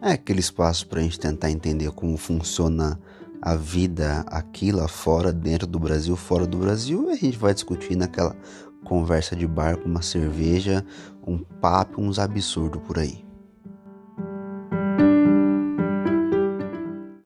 é aquele espaço para a gente tentar entender como funciona a vida aqui lá fora, dentro do Brasil, fora do Brasil, e a gente vai discutir naquela conversa de bar com uma cerveja, um papo, uns absurdos por aí.